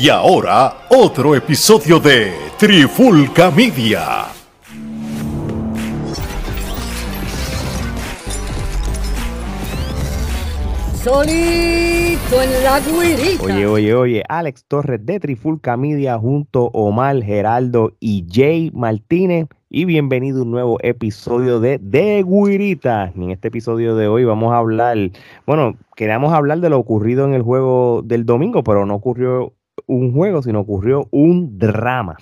Y ahora, otro episodio de Trifulca Media. Solito en la guirita. Oye, oye, oye, Alex Torres de Trifulca Media junto a Omar, Geraldo y Jay Martínez. Y bienvenido a un nuevo episodio de De Guirita. En este episodio de hoy vamos a hablar, bueno, queríamos hablar de lo ocurrido en el juego del domingo, pero no ocurrió un juego, sino ocurrió un drama.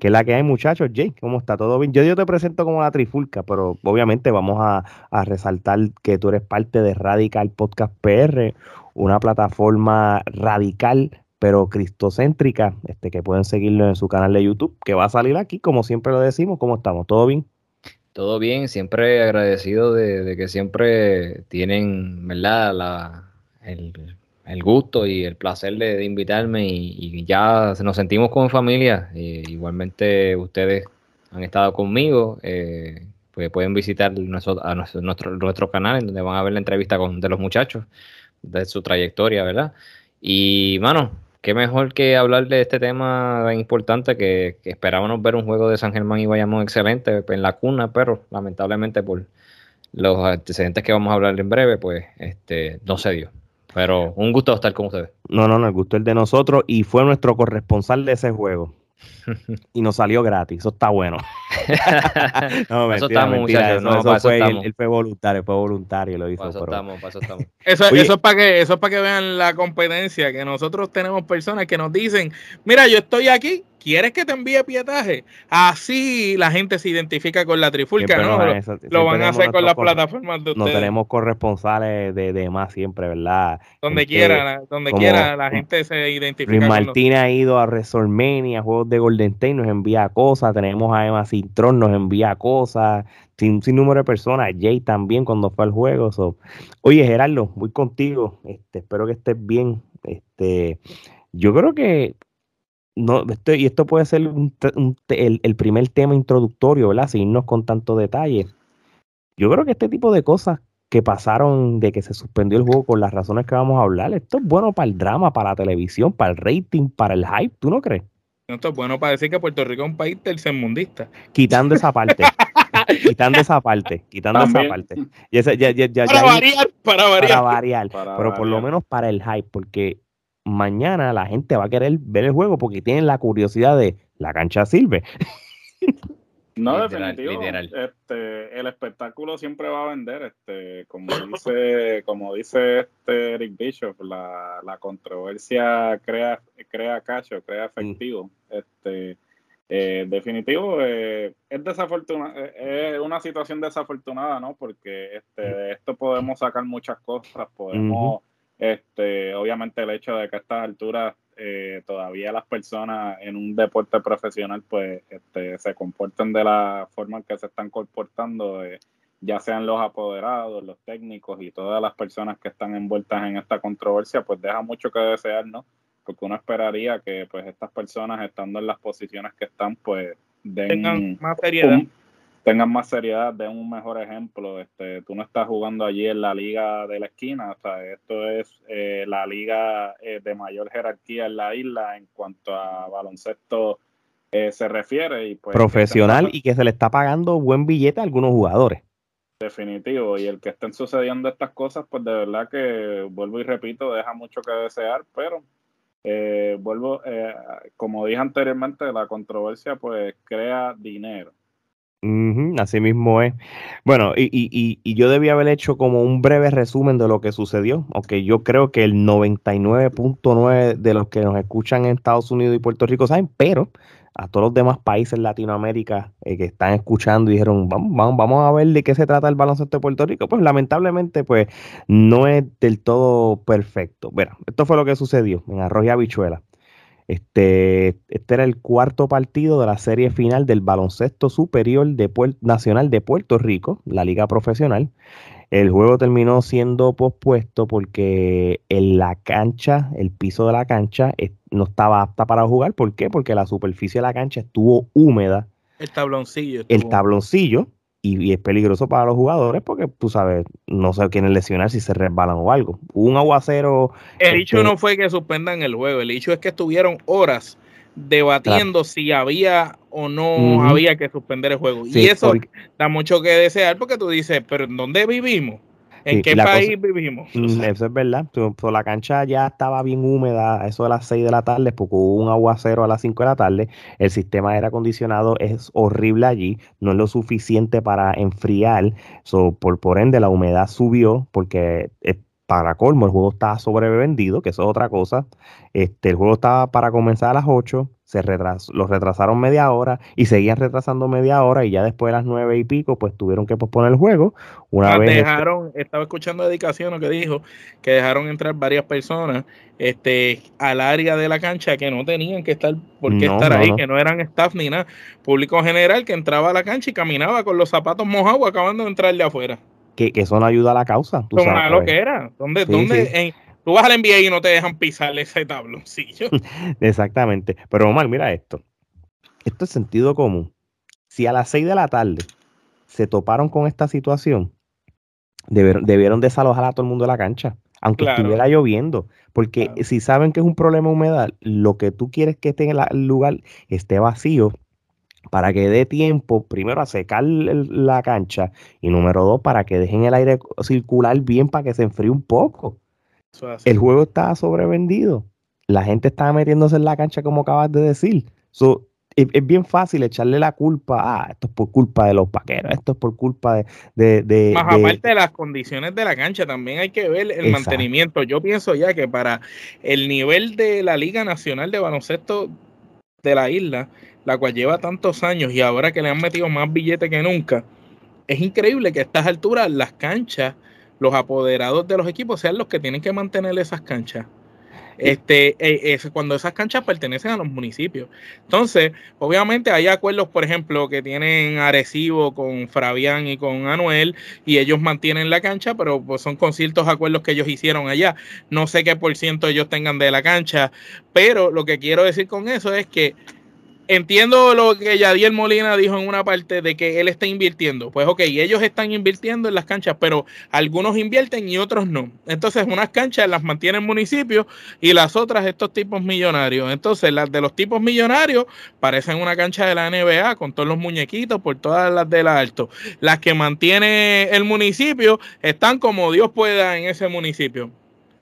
Que es la que hay, muchachos. Jay, ¿cómo está? ¿Todo bien? Yo, yo te presento como la trifulca, pero obviamente vamos a, a resaltar que tú eres parte de Radical Podcast PR, una plataforma radical pero cristocéntrica, este, que pueden seguirlo en su canal de YouTube, que va a salir aquí, como siempre lo decimos. ¿Cómo estamos? ¿Todo bien? Todo bien, siempre agradecido de, de que siempre tienen, ¿verdad? La, el, el gusto y el placer de, invitarme y, ya nos sentimos como familia. Eh, igualmente ustedes han estado conmigo, eh, pues pueden visitar nuestro, a nuestro, nuestro, canal en donde van a ver la entrevista con, de los muchachos, de su trayectoria, ¿verdad? Y, mano, qué mejor que hablar de este tema tan importante que, que esperábamos ver un juego de San Germán y Bayamón excelente en la cuna, pero lamentablemente por los antecedentes que vamos a hablar en breve, pues este no se dio. Pero un gusto estar con ustedes. No, no, no, el gusto es de nosotros y fue nuestro corresponsal de ese juego. y nos salió gratis, eso está bueno. no, mentira, eso estamos, mentira, muchachos. No, eso fue, él, él, fue voluntario, fue voluntario, lo hizo. Eso pero... estamos, eso estamos. Eso, eso, es para que, eso es para que vean la competencia, que nosotros tenemos personas que nos dicen, mira, yo estoy aquí, ¿quieres que te envíe pietaje? Así la gente se identifica con la trifulca, ¿no? Lo, eso, lo van a hacer con las plataformas de ustedes. No tenemos corresponsales de, de más siempre, ¿verdad? Donde este, quiera, donde quiera la gente se identifica. Luis Martín ha ido a WrestleMania, juegos de Golden State, nos envía cosas. Tenemos a Emma Cintrón, nos envía cosas. Sin, sin número de personas. Jay también cuando fue al juego. So. Oye, Gerardo, voy contigo. Este, espero que estés bien. Este, yo creo que no, esto, y esto puede ser un, un, el, el, primer tema introductorio, ¿verdad? Sin irnos con tanto detalle. Yo creo que este tipo de cosas que pasaron de que se suspendió el juego por las razones que vamos a hablar, esto es bueno para el drama, para la televisión, para el rating, para el hype, ¿tú no crees? Esto es bueno para decir que Puerto Rico es un país tercermundista. Quitando esa parte. quitando esa parte. Quitando También. esa parte. Y esa, ya, ya, ya, para, variar, para variar. Para variar. Para pero variar. por lo menos para el hype, porque mañana la gente va a querer ver el juego porque tienen la curiosidad de la cancha sirve. No, literal, definitivo. Literal. Este, el espectáculo siempre va a vender, este, como dice, como dice este Eric Bishop, la, la controversia crea, crea cacho, crea efectivo. Mm. Este, eh, definitivo, eh, es desafortunada, eh, es una situación desafortunada, ¿no? Porque este, de esto podemos sacar muchas cosas, podemos. Este, obviamente el hecho de que a estas alturas eh, todavía las personas en un deporte profesional pues este, se comporten de la forma en que se están comportando, eh, ya sean los apoderados, los técnicos y todas las personas que están envueltas en esta controversia, pues deja mucho que desear, ¿no? Porque uno esperaría que pues estas personas estando en las posiciones que están pues den tengan más seriedad. Un, tengan más seriedad, den un mejor ejemplo. Este, tú no estás jugando allí en la liga de la esquina, o sea, esto es eh, la liga eh, de mayor jerarquía en la isla en cuanto a baloncesto eh, se refiere. Y pues, Profesional y que se le está pagando buen billete a algunos jugadores. Definitivo, y el que estén sucediendo estas cosas, pues de verdad que, vuelvo y repito, deja mucho que desear, pero eh, vuelvo, eh, como dije anteriormente, la controversia pues crea dinero. Así mismo es. Bueno, y, y, y, yo debía haber hecho como un breve resumen de lo que sucedió, aunque yo creo que el 99.9 de los que nos escuchan en Estados Unidos y Puerto Rico saben, pero a todos los demás países Latinoamérica eh, que están escuchando dijeron, vamos, vamos, vamos a ver de qué se trata el baloncesto de Puerto Rico, pues lamentablemente pues no es del todo perfecto. Bueno, esto fue lo que sucedió en Arroz y Habichuela. Este, este era el cuarto partido de la serie final del baloncesto superior de nacional de Puerto Rico, la liga profesional. El juego terminó siendo pospuesto porque en la cancha, el piso de la cancha, no estaba apta para jugar. ¿Por qué? Porque la superficie de la cancha estuvo húmeda. El tabloncillo. Estuvo. El tabloncillo y, es peligroso para los jugadores porque tú sabes, no sé quiénes lesionar si se resbalan o algo. un aguacero. El hecho este no fue que suspendan el juego, el hecho es que estuvieron horas debatiendo si había o no había que suspender el juego. y eso da mucho que desear porque tú dices, pero ¿en dónde vivimos? ¿En qué país vivimos? Mm, eso es verdad. la cancha ya estaba bien húmeda, eso a las 6 de la tarde, porque hubo un aguacero a las 5 de la tarde. El sistema de aire acondicionado es horrible allí, no es lo suficiente para enfriar. por, por ende, la humedad subió porque eh, para colmo, el juego estaba sobrevendido, que eso es otra cosa. Este, el juego estaba para comenzar a las 8, se retras, retrasaron media hora y seguían retrasando media hora y ya después de las nueve y pico, pues tuvieron que posponer el juego. Una ah, vez este dejaron, estaba escuchando dedicación lo que dijo, que dejaron entrar varias personas este, al área de la cancha que no tenían que estar, por qué estar ahí, que no eran staff ni nada. Público general que entraba a la cancha y caminaba con los zapatos mojados acabando de entrar de afuera que, eso no ayuda a la causa. Tú sabes, lo que era. ¿Dónde, dónde tú vas al NBA y no te dejan pisar ese tabloncillo? Exactamente. Pero Omar, mira esto. Esto es sentido común. Si a las 6 de la tarde se toparon con esta situación, debieron, debieron desalojar a todo el mundo de la cancha, aunque estuviera lloviendo. Porque si saben que es un problema de humedad, lo que tú quieres que esté en el lugar esté vacío para que dé tiempo, primero, a secar la cancha y número dos, para que dejen el aire circular bien para que se enfríe un poco. el juego estaba sobrevendido. La gente estaba metiéndose en la cancha como acabas de decir. es, bien fácil echarle la culpa, ah, esto es por culpa de los vaqueros, esto es por culpa de... de, Más aparte de las condiciones de la cancha, también hay que ver el mantenimiento. Yo pienso ya que para el nivel de la Liga Nacional de Baloncesto de la isla, la cual lleva tantos años y ahora que le han metido más billetes que nunca, es increíble que a estas alturas las canchas, los apoderados de los equipos sean los que tienen que mantener esas canchas. Este, eh, es cuando esas canchas pertenecen a los municipios. Entonces, obviamente hay acuerdos, por ejemplo, que tienen Arecibo con Fabián y con Anuel, y ellos mantienen la cancha, pero pues, son con ciertos acuerdos que ellos hicieron allá. No sé qué por ciento ellos tengan de la cancha, pero lo que quiero decir con eso es que entiendo lo que Yadiel Molina dijo en una parte de que él está invirtiendo. Pues ok, ellos están invirtiendo en las canchas, pero algunos invierten y otros no. Entonces, unas canchas las mantiene el municipio y las otras estos tipos millonarios. Entonces, las de los tipos millonarios parecen una cancha de la NBA con todos los muñequitos por todas las de la alto. Las que mantiene el municipio están como Dios pueda en ese municipio.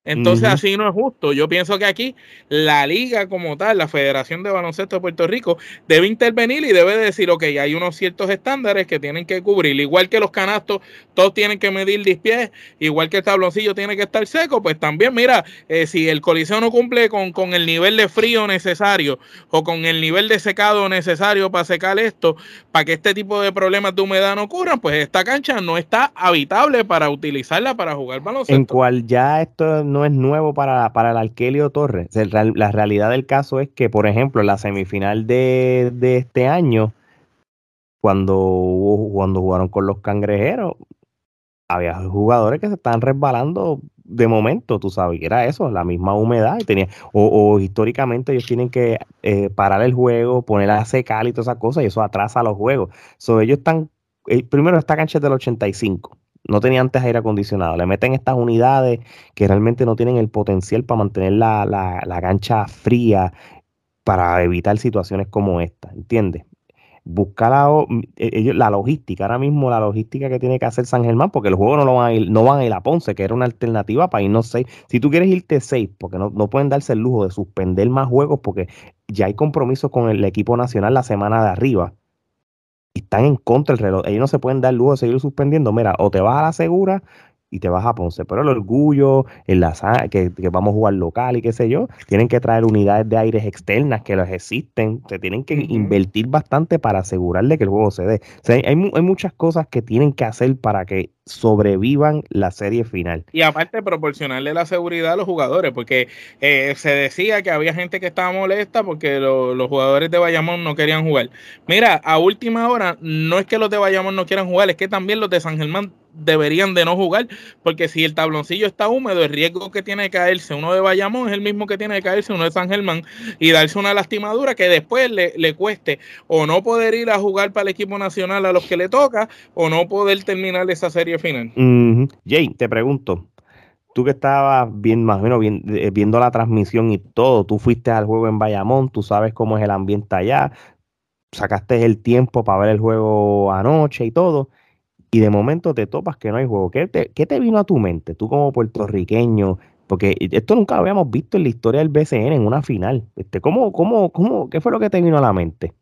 Entonces así no es justo. Yo pienso que aquí la liga como tal, la Federación de Baloncesto de Puerto Rico, debe intervenir y debe decir, ok, hay unos ciertos estándares que tienen que cubrir. Igual que los canastos, todos tienen que medir 10 pies, igual que el tabloncillo tiene que estar seco, pues también, mira, eh, si el coliseo no cumple con, con el nivel de frío necesario o con el nivel de secado necesario para secar esto, para que este tipo de problemas de humedad no ocurran, pues esta cancha no está habitable para utilizarla para jugar baloncesto. En cual ya esto no es nuevo para, para el Arquelio Torres. la realidad del caso es que, por ejemplo, en la semifinal de, este año, cuando, cuando jugaron con los cangrejeros, había jugadores que se estaban resbalando de momento, tú sabes, era eso, la misma humedad, y tenía, o, históricamente ellos tienen que eh, parar el juego, poner a secar y todas esas cosas, y eso atrasa los juegos. So, ellos están, eh, primero esta cancha es del 85, no tenía antes aire acondicionado. Le meten estas unidades que realmente no tienen el potencial para mantener la, la, cancha fría para evitar situaciones como esta, ¿entiendes? Buscar la, e, la logística, ahora mismo la logística que tiene que hacer San Germán, porque los juegos no, lo van a ir, no van a ir a Ponce, que era una alternativa para irnos seis. Si tú quieres irte seis, porque no, no pueden darse el lujo de suspender más juegos, porque ya hay compromisos con el equipo nacional la semana de arriba están en contra del reloj. Ellos no se pueden dar lujo de seguir suspendiendo. Mira, o te vas a la segura y te vas a Ponce. Pero el orgullo, el que, que vamos a jugar local y qué sé yo, tienen que traer unidades de aires externas que las existen. Se tienen que invertir bastante para asegurarle que el juego se dé. O sea, hay, hay, muchas cosas que tienen que hacer para que sobrevivan la serie final. Y aparte proporcionarle la seguridad a los jugadores, porque eh, se decía que había gente que estaba molesta porque los jugadores de Bayamón no querían jugar. Mira, a última hora, no es que los de Bayamón no quieran jugar, es que también los de San Germán deberían de no jugar, porque si el tabloncillo está húmedo, el riesgo que tiene de caerse uno de Bayamón es el mismo que tiene de caerse uno de San Germán y darse una lastimadura que después le, le cueste o no poder ir a jugar para el equipo nacional a los que le toca o no poder terminar esa serie final. Jay, te pregunto, tú que estabas bien, más o menos eh, viendo la transmisión y todo, tú fuiste al juego en Bayamón, tú sabes cómo es el ambiente allá, sacaste el tiempo para ver el juego anoche y todo, y de momento te topas que no hay juego. ¿Qué te, qué te vino a tu mente, tú como puertorriqueño? Porque esto nunca lo habíamos visto en la historia del BCN en una final. Este, ¿cómo, cómo, cómo, ¿Qué fue lo que te vino a la mente?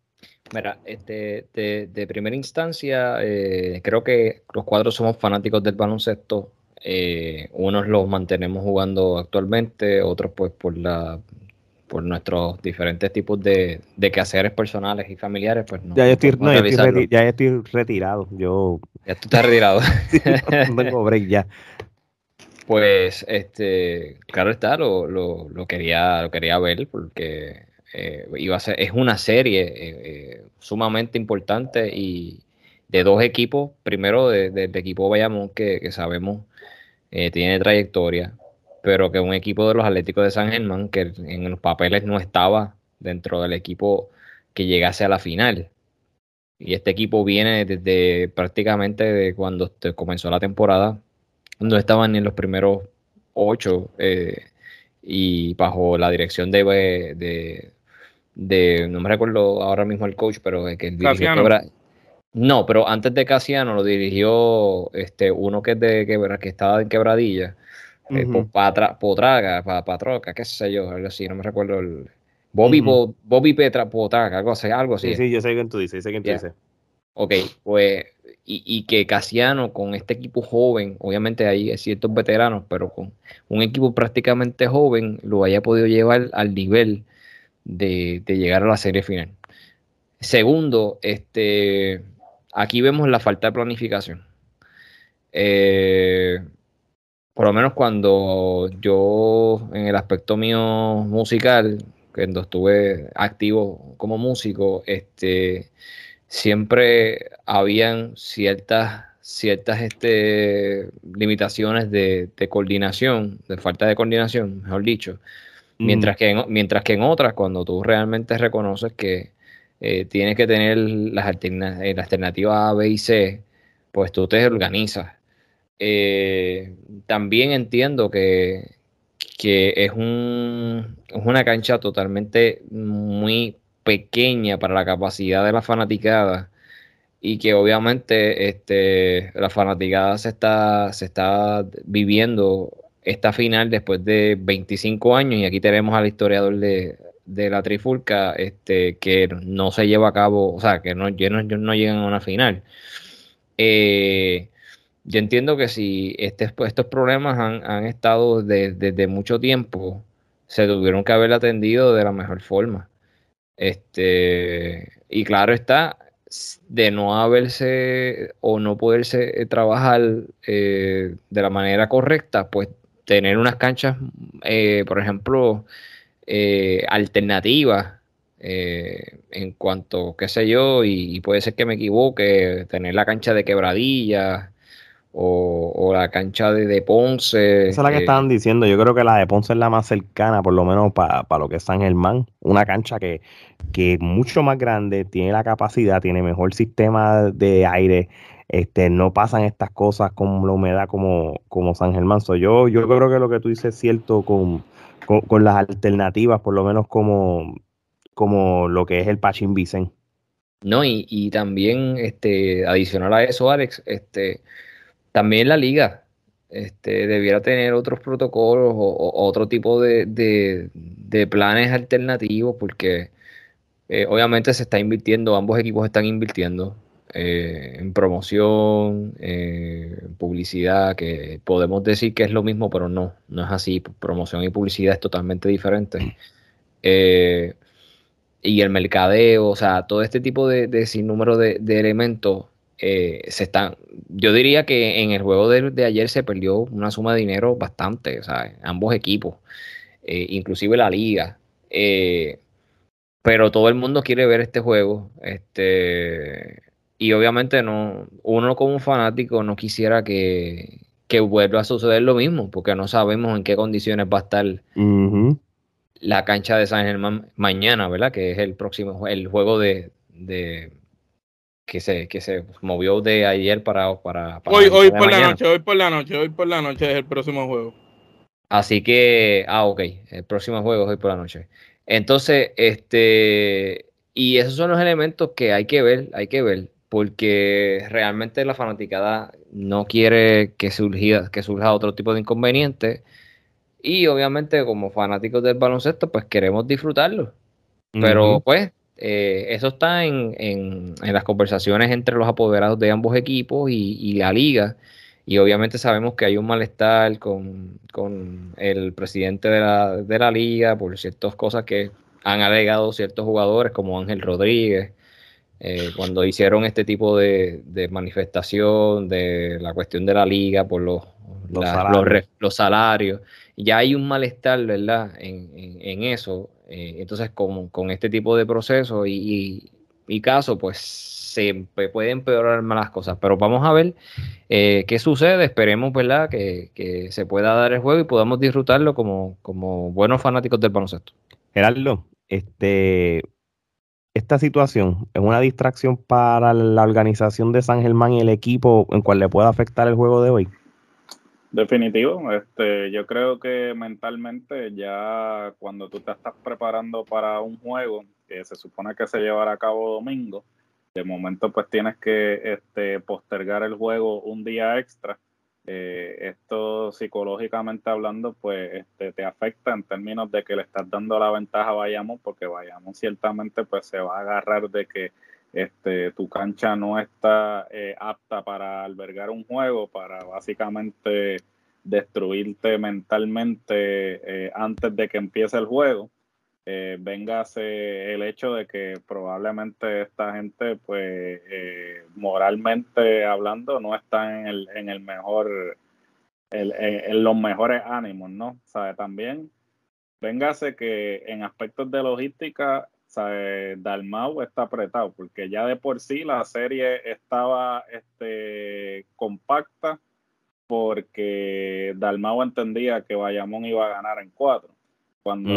Mira, este, de, primera instancia, eh, creo que los cuatro somos fanáticos del baloncesto. Eh, unos los mantenemos jugando actualmente, otros pues por la por nuestros diferentes tipos de, de quehaceres personales y familiares, pues no. Ya yo estoy, ya estoy retirado. Yo... Ya tú estás retirado. no tengo break ya. Pues, este, claro está, lo, lo, lo, quería, lo quería ver porque eh, iba a ser, es una serie eh, eh, sumamente importante y de dos equipos, primero del de, equipo Bayamón que, que sabemos tiene trayectoria, pero que un equipo de los Atléticos de San Germán que en los papeles no estaba dentro del equipo que llegase a la final. Y este equipo viene desde prácticamente de cuando comenzó la temporada, no estaban en los primeros ocho y bajo la dirección de, de, de, no me recuerdo ahora mismo el coach, pero que el dirigió No, pero antes de Casiano lo dirigió este uno que es de que estaba en quebradilla. Eh, Potraga, Patroca, qué sé yo, algo así, no me recuerdo el Bobby, Bobby Petra Potraga, algo así, algo así. Sí, sí, yo sé quién tú dices, sé quién tú dices. Ok, pues, y, y, que Casiano con este equipo joven, obviamente hay ciertos veteranos, pero con un equipo prácticamente joven, lo haya podido llevar al nivel de, llegar a la serie final. Segundo, este, aquí vemos la falta de planificación. Eh, por lo menos cuando yo, en el aspecto mío musical, cuando estuve activo como músico, este, siempre habían ciertas, ciertas este, limitaciones de, de coordinación, de falta de coordinación, mejor dicho, Mientras, que en, mientras que en otras, cuando tú realmente reconoces que eh, tienes que tener las, alternativas, la alternativa A, B y C, pues tú te organizas. Eh, también entiendo que, que es, un, es una cancha totalmente muy pequeña para la capacidad de la fanaticada y que obviamente este, la fanaticada se está, se está viviendo esta final después de 25 años y aquí tenemos al historiador de, la trifulca este, que no se lleva a cabo, o sea, que no, no, no llegan a una final. Eh, yo entiendo que si este, estos problemas han, estado desde mucho tiempo, se tuvieron que haber atendido de la mejor forma. Este, y claro está, de no haberse o no poderse trabajar eh, de la manera correcta, pues tener unas canchas, eh, por ejemplo, eh, alternativas eh, en cuanto, qué sé yo, y, puede ser que me equivoque, tener la cancha de quebradilla o, la cancha de, Ponce. Esa es la que estaban diciendo, yo creo que la de Ponce es la más cercana, por lo menos para lo que es San Germán, una cancha que, que es mucho más grande, tiene la capacidad, tiene mejor sistema de aire, este, no pasan estas cosas con la humedad como, como San Germán. yo, yo creo que lo que tú dices es cierto con, con, las alternativas, por lo menos como, como lo que es el Pachín Vicen. No, y, y, también este, adicional a eso, Alex, este, también la liga este, debiera tener otros protocolos o, otro tipo de, de, planes alternativos porque eh, obviamente se está invirtiendo, ambos equipos están invirtiendo eh, en promoción, eh, publicidad, que podemos decir que es lo mismo, pero no, no es así. Promoción y publicidad es totalmente diferente. Y el mercadeo, o sea, todo este tipo de, de sinnúmero de, elementos se están. Yo diría que en el juego de, ayer se perdió una suma de dinero bastante, o sea, ambos equipos, inclusive la liga. pero todo el mundo quiere ver este juego. Este y obviamente no, uno como fanático no quisiera que, vuelva a suceder lo mismo, porque no sabemos en qué condiciones va a estar la cancha de San Germán mañana, ¿verdad? Que es el próximo, el juego de, que se, que se movió de ayer para, para, hoy, hoy por la noche, hoy por la noche, hoy por la noche es el próximo juego. Así que, ah, ok, el próximo juego es hoy por la noche. Entonces, este, y esos son los elementos que hay que ver, hay que ver, porque realmente la fanaticada no quiere que surja, que surja otro tipo de inconveniente. Y obviamente, como fanáticos del baloncesto, pues queremos disfrutarlo. Pero pues, eh, eso está en, en, las conversaciones entre los apoderados de ambos equipos y, la liga. Y obviamente sabemos que hay un malestar con, el presidente de la, de la, liga por ciertas cosas que han alegado ciertos jugadores como Ángel Rodríguez. Eh, cuando hicieron este tipo de, manifestación de la cuestión de la liga por los, los, salarios. Ya hay un malestar, ¿verdad? En, en eso. Eh, entonces, con, con, este tipo de proceso y, y, caso, pues se pueden empeorar más las cosas. Pero vamos a ver eh, qué sucede. Esperemos, ¿verdad? Que, que, se pueda dar el juego y podamos disfrutarlo como, como buenos fanáticos del baloncesto. Gerardo, este, esta situación es una distracción para la organización de San Germán y el equipo en cual le pueda afectar el juego de hoy. Definitivo, este, yo creo que mentalmente ya cuando tú te estás preparando para un juego que se supone que se llevará a cabo domingo, de momento pues tienes que este, postergar el juego un día extra. Eh, esto psicológicamente hablando pues este, te afecta en términos de que le estás dando la ventaja a Bayamón porque Bayamón ciertamente pues se va a agarrar de que este, tu cancha no está eh, apta para albergar un juego, para básicamente destruirte mentalmente eh, antes de que empiece el juego. Eh, véngase el hecho de que probablemente esta gente, pues eh, moralmente hablando, no está en el, en el mejor, en, los mejores ánimos, ¿no? ¿Sabe? También véngase que en aspectos de logística Dalmau está apretado, porque ya de por sí la serie estaba este, compacta, porque Dalmau entendía que Bayamón iba a ganar en cuatro. Cuando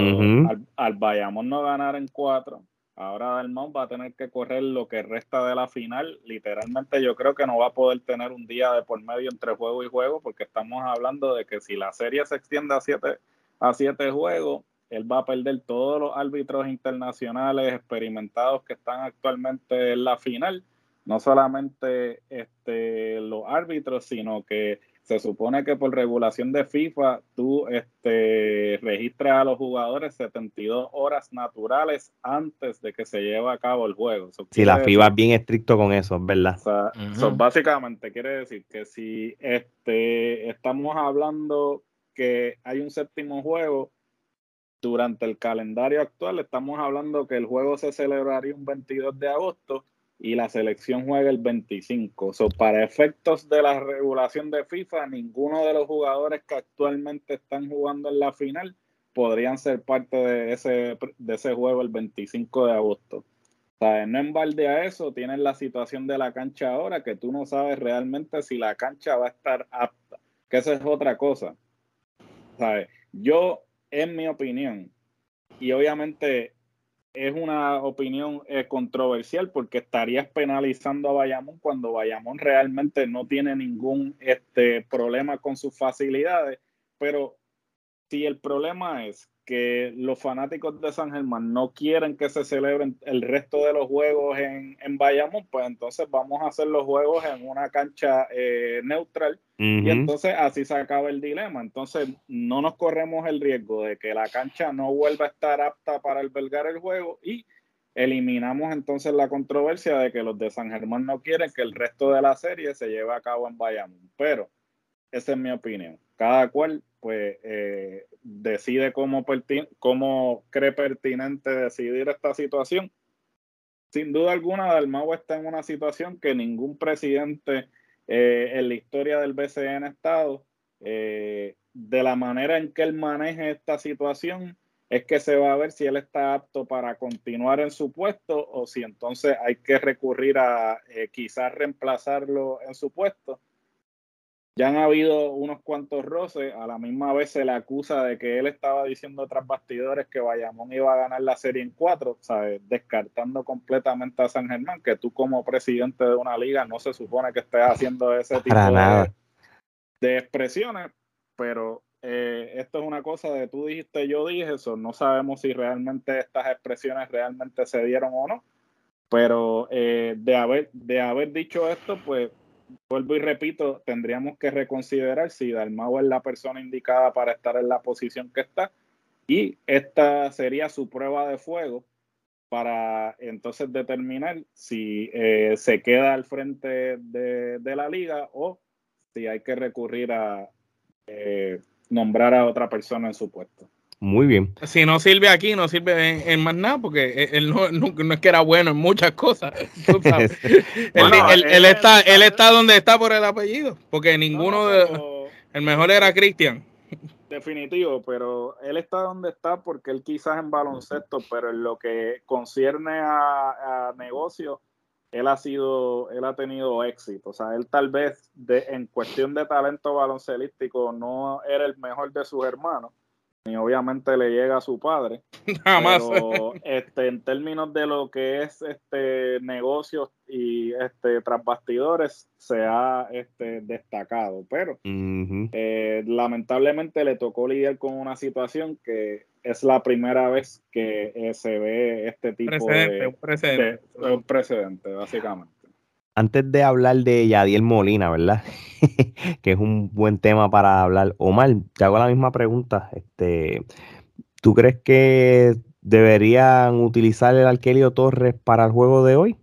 al, Bayamón no ganar en cuatro, ahora Dalmau va a tener que correr lo que resta de la final. Literalmente yo creo que no va a poder tener un día de por medio entre juego y juego, porque estamos hablando de que si la serie se extiende a siete, a siete juegos, él va a perder todos los árbitros internacionales experimentados que están actualmente en la final. No solamente este, los árbitros, sino que se supone que por regulación de FIFA tú este, registras a los jugadores 72 horas naturales antes de que se lleve a cabo el juego. Si la FIFA es bien estricto con eso, es verdad. básicamente quiere decir que si este, estamos hablando que hay un séptimo juego, durante el calendario actual estamos hablando que el juego se celebraría un 22 de agosto y la selección juega el 25. So, para efectos de la regulación de FIFA, ninguno de los jugadores que actualmente están jugando en la final podrían ser parte de ese, de ese juego el 25 de agosto. O no en balde a eso, tienes la situación de la cancha ahora, que tú no sabes realmente si la cancha va a estar apta, que esa es otra cosa. ¿Sabes? Yo en mi opinión, y obviamente es una opinión eh, controversial porque estarías penalizando a Bayamón cuando Bayamón realmente no tiene ningún este, problema con sus facilidades, pero si el problema es que los fanáticos de San Germán no quieren que se celebren el resto de los juegos en, en Bayamón, pues entonces vamos a hacer los juegos en una cancha eh, neutral y entonces así se acaba el dilema. Entonces no nos corremos el riesgo de que la cancha no vuelva a estar apta para albergar el juego y eliminamos entonces la controversia de que los de San Germán no quieren que el resto de la serie se lleve a cabo en Bayamón. Pero esa es mi opinión. Cada cual pues eh, decide cómo, cómo cree pertinente decidir esta situación. Sin duda alguna, Dalmau está en una situación que ningún presidente eh, en la historia del BCN ha estado. Eh, de la manera en que él maneje esta situación, es que se va a ver si él está apto para continuar en su puesto o si entonces hay que recurrir a eh, quizás reemplazarlo en su puesto. Ya han habido unos cuantos roces, a la misma vez se le acusa de que él estaba diciendo tras bastidores que Bayamón iba a ganar la serie en cuatro, ¿sabes? descartando completamente a San Germán, que tú como presidente de una liga no se supone que estés haciendo ese tipo de, de expresiones, pero eh, esto es una cosa de tú dijiste, yo dije eso, no sabemos si realmente estas expresiones realmente se dieron o no, pero eh, de, haber, de haber dicho esto, pues vuelvo y repito, tendríamos que reconsiderar si Dalmau es la persona indicada para estar en la posición que está y esta sería su prueba de fuego para entonces determinar si eh, se queda al frente de, de, la liga o si hay que recurrir a eh, nombrar a otra persona en su puesto. Muy bien. Si no sirve aquí, no sirve en, más nada, porque él no, no, es que era bueno en muchas cosas. él, está, él está donde está por el apellido, porque ninguno de... El mejor era Cristian. Definitivo, pero él está donde está porque él quizás en baloncesto, pero en lo que concierne a, a negocios, él ha sido, él ha tenido éxito. O sea, él tal vez de, en cuestión de talento baloncelístico no era el mejor de sus hermanos, ni obviamente le llega a su padre. Nada Pero este, en términos de lo que es este negocios y este tras bastidores se ha este, destacado. Pero eh, lamentablemente le tocó lidiar con una situación que es la primera vez que eh, se ve este tipo de, un precedente. un precedente, básicamente. Antes de hablar de Yadiel Molina, ¿verdad? que es un buen tema para hablar. Omar, te hago la misma pregunta. Este, ¿Tú crees que deberían utilizar el Arquelio Torres para el juego de hoy?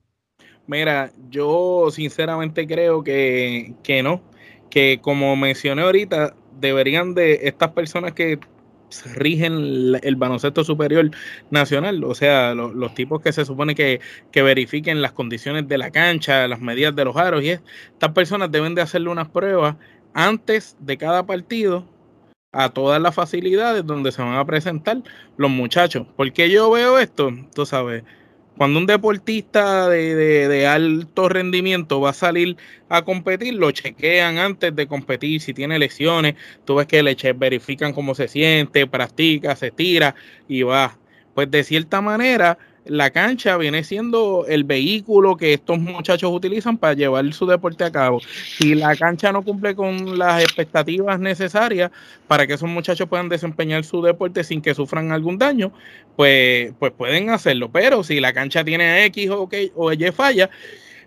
Mira, yo sinceramente creo que, que no. Que como mencioné ahorita, deberían de estas personas que rigen el baloncesto superior nacional, o sea, los tipos que se supone que, que, verifiquen las condiciones de la cancha, las medidas de los aros, y estas personas deben de hacerle unas pruebas antes de cada partido a todas las facilidades donde se van a presentar los muchachos. porque yo veo esto? Tú sabes, cuando un deportista de, alto rendimiento va a salir a competir, lo chequean antes de competir, si tiene lesiones, tú ves que le verifican cómo se siente, practica, se tira y va. Pues de cierta manera, la cancha viene siendo el vehículo que estos muchachos utilizan para llevar su deporte a cabo. Si la cancha no cumple con las expectativas necesarias para que esos muchachos puedan desempeñar su deporte sin que sufran algún daño, pues, pues pueden hacerlo. Pero si la cancha tiene X o, o Y falla,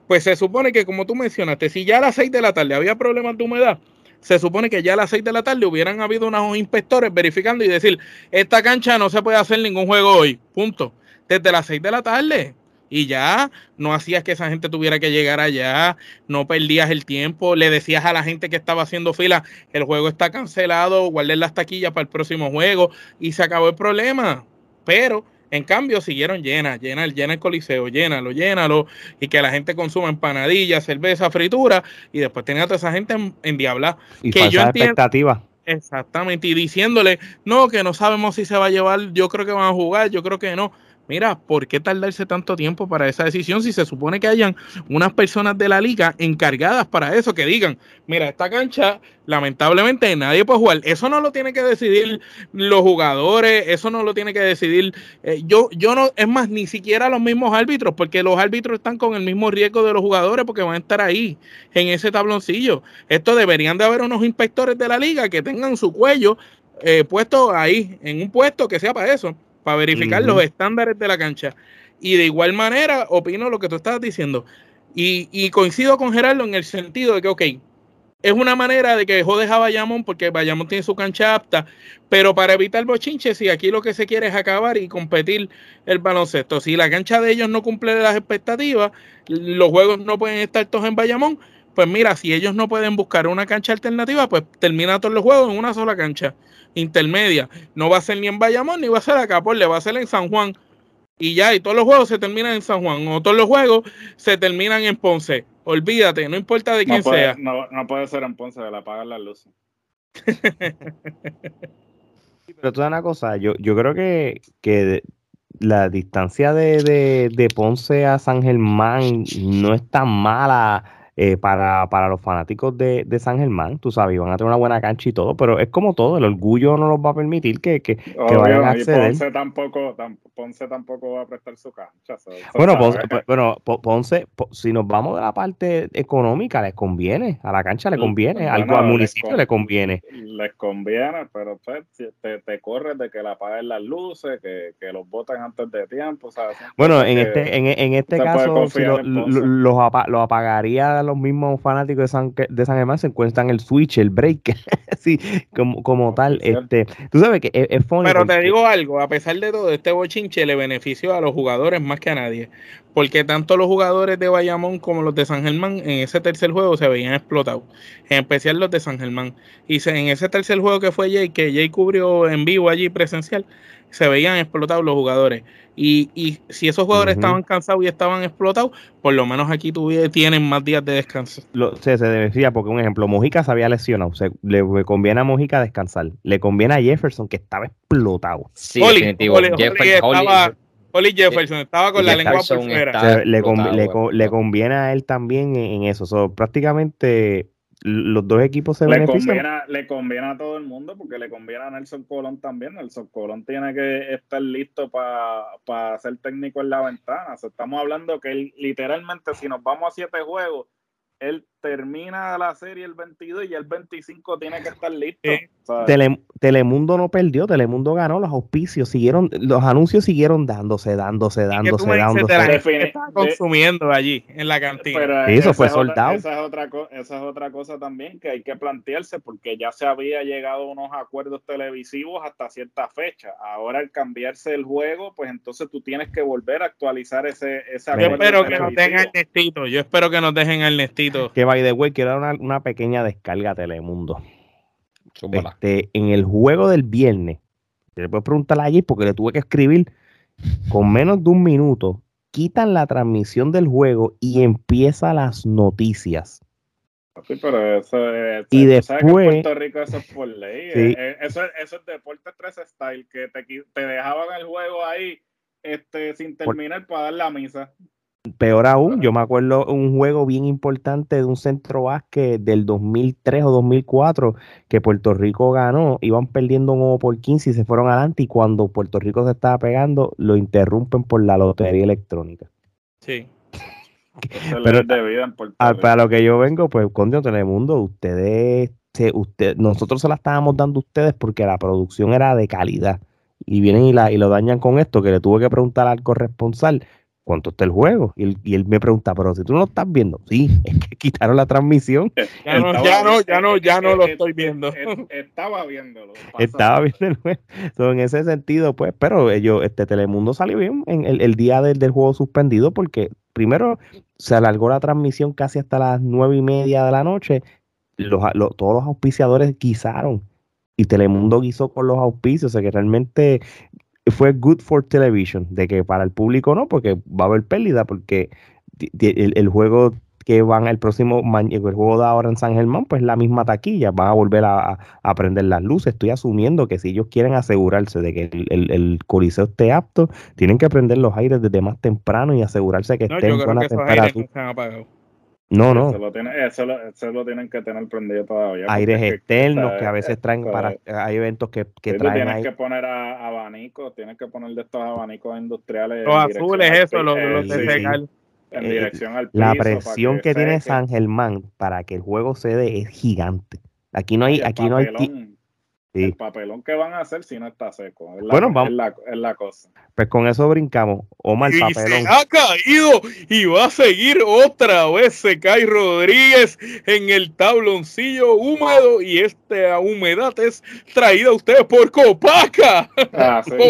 pues se supone que, como tú mencionaste, si ya a las 6 de la tarde había problemas de humedad, se supone que ya a las 6 de la tarde hubieran habido unos inspectores verificando y decir, esta cancha no se puede hacer ningún juego hoy, punto desde las 6 de la tarde. Y ya no hacías que esa gente tuviera que llegar allá, no perdías el tiempo, le decías a la gente que estaba haciendo fila, el juego está cancelado, guarden las taquillas para el próximo juego y se acabó el problema. Pero en cambio, siguieron llenas, llena, llena el coliseo, llénalo, llénalo, y que la gente consuma empanadillas, cerveza, fritura, y después tenía a toda esa gente en, en diabla. Y que yo expectativa. Exactamente, y diciéndole, no, que no sabemos si se va a llevar, yo creo que van a jugar, yo creo que no mira, ¿por qué tardarse tanto tiempo para esa decisión si se supone que hayan unas personas de la liga encargadas para eso, que digan, mira, esta cancha lamentablemente nadie puede jugar. Eso no lo tiene que decidir los jugadores, eso no lo tiene que decidir eh, yo, yo no, es más, ni siquiera los mismos árbitros, porque los árbitros están con el mismo riesgo de los jugadores porque van a estar ahí, en ese tabloncillo. Esto deberían de haber unos inspectores de la liga que tengan su cuello eh, puesto ahí, en un puesto que sea para eso para verificar los estándares de la cancha. Y de igual manera, opino lo que tú estabas diciendo. Y, coincido con Gerardo en el sentido de que, ok, es una manera de que jodes a Bayamón porque Bayamón tiene su cancha apta, pero para evitar bochinches, si aquí lo que se quiere es acabar y competir el baloncesto, si la cancha de ellos no cumple las expectativas, los juegos no pueden estar todos en Bayamón, pues mira, si ellos no pueden buscar una cancha alternativa, pues termina todos los juegos en una sola cancha intermedia. No va a ser ni en Bayamón ni va a ser acá, por le va a ser en San Juan. Y ya, y todos los juegos se terminan en San Juan, o todos los juegos se terminan en Ponce. Olvídate, no importa de quién sea. No, no, puede ser en Ponce, de la apagar las luces. Pero toda una cosa, yo, yo creo que, que la distancia de, de Ponce a San Germán no es tan mala eh, para, para, los fanáticos de, de, San Germán, tú sabes, van a tener una buena cancha y todo, pero es como todo, el orgullo no los va a permitir que, que, vayan a acceder. Ponce tampoco, Ponce tampoco va a prestar su cancha. bueno, Ponce, bueno, Ponce, si nos vamos de la parte económica, les conviene, a la cancha le conviene, al, municipio le conviene. Les conviene, pero pues, te, te corres de que la apaguen las luces, que, que los votan antes de tiempo. ¿sabes? Bueno, en este, en, en este caso, si lo, los, apagaría los mismos fanáticos de San, de San Germán se encuentran el switch, el break, así como, como tal. Este, tú sabes que es, Pero te digo algo, a pesar de todo, este le benefició a los jugadores más que a nadie. Porque tanto los jugadores de Bayamón como los de San Germán en ese tercer juego se veían explotados. En especial los de San Germán. Y en ese tercer juego que fue Jay, que Jay cubrió en vivo allí presencial, se veían explotados los jugadores. Y, y si esos jugadores estaban cansados y estaban explotados, por lo menos aquí tienen más días de descanso. Lo, se, se decía, porque un ejemplo, Mojica se había lesionado. Se, le, conviene a Mojica descansar. Le conviene a Jefferson, que estaba explotado. Sí, definitivo. Oli, Jefferson estaba con la lengua por fuera. Le, le, conviene a él también en, eso. prácticamente los dos equipos se le benefician. Conviene, le conviene a todo el mundo porque le conviene a Nelson Colón también. Nelson Colón tiene que estar listo para ser técnico en la ventana. estamos hablando que él, literalmente, si nos vamos a siete juegos, él termina la serie el 22 y el 25 tiene que estar listo. Telemundo no perdió, Telemundo ganó, los auspicios siguieron, los anuncios siguieron dándose, dándose, dándose, dándose. Está consumiendo allí en la cantina. eso fue soldado. Esa es, otra esa es otra cosa también que hay que plantearse porque ya se había llegado a unos acuerdos televisivos hasta cierta fecha. Ahora al cambiarse el juego, pues entonces tú tienes que volver a actualizar ese, ese acuerdo. Yo espero que nos dejen Ernestito, yo espero que nos dejen Ernestito. Que by the way, quiero dar una, pequeña descarga a Telemundo. Este, en el juego del viernes, te le puedo preguntar allí porque le tuve que escribir con menos de un minuto, quitan la transmisión del juego y empieza las noticias. Sí, pero eso, y después, en Puerto Rico eso es por ley. Eh, eh, eso, eso, es Deporte 3 Style, que te, te dejaban el juego ahí este, sin terminar para dar la misa. Peor aún, yo me acuerdo un juego bien importante de un centro básquet del 2003 o 2004 que Puerto Rico ganó, iban perdiendo un por 15 y se fueron adelante y cuando Puerto Rico se estaba pegando lo interrumpen por la lotería electrónica. Sí. Pero para lo que yo vengo, pues con Dios Telemundo, ustedes, usted, nosotros se la estábamos dando a ustedes porque la producción era de calidad y vienen y, la, y lo dañan con esto que le tuve que preguntar al corresponsal cuánto está el juego. Y él, y él, me pregunta, pero si tú no lo estás viendo, sí, es que quitaron la transmisión. Ya no, ya no, ya no, ya no lo estoy viendo. Estaba viéndolo. Estaba viendo el juego. en ese sentido, pues, pero ellos, este Telemundo salió bien en el, el día del, del, juego suspendido porque primero se alargó la transmisión casi hasta las nueve y media de la noche. Los, todos los auspiciadores guisaron y Telemundo guisó con los auspicios, o sea que realmente fue good for television, de que para el público no, porque va a haber pérdida, porque el, juego que van el próximo el juego de ahora en San Germán, pues la misma taquilla, van a volver a, a, prender las luces. Estoy asumiendo que si ellos quieren asegurarse de que el, el, coliseo esté apto, tienen que prender los aires desde más temprano y asegurarse que esté en buena temperatura. No, no. Eso lo, lo, tienen que tener prendido todavía. Aires externos que a veces traen para. Hay eventos que, que traen. Tienes que poner a, abanicos, tienes que poner de estos abanicos industriales. Los azules, eso, los, de En dirección al piso, La presión que, tiene San Germán para que el juego se dé es gigante. Aquí no hay. Aquí no hay el papelón que van a hacer si no está seco. Es la, bueno, vamos. Es la, cosa. Pues con eso brincamos. Omar, y papelón. Se ha caído y va a seguir otra vez. Se cae Rodríguez en el tabloncillo húmedo. Y esta humedad es traída a ustedes por Copaca. Ah, sí.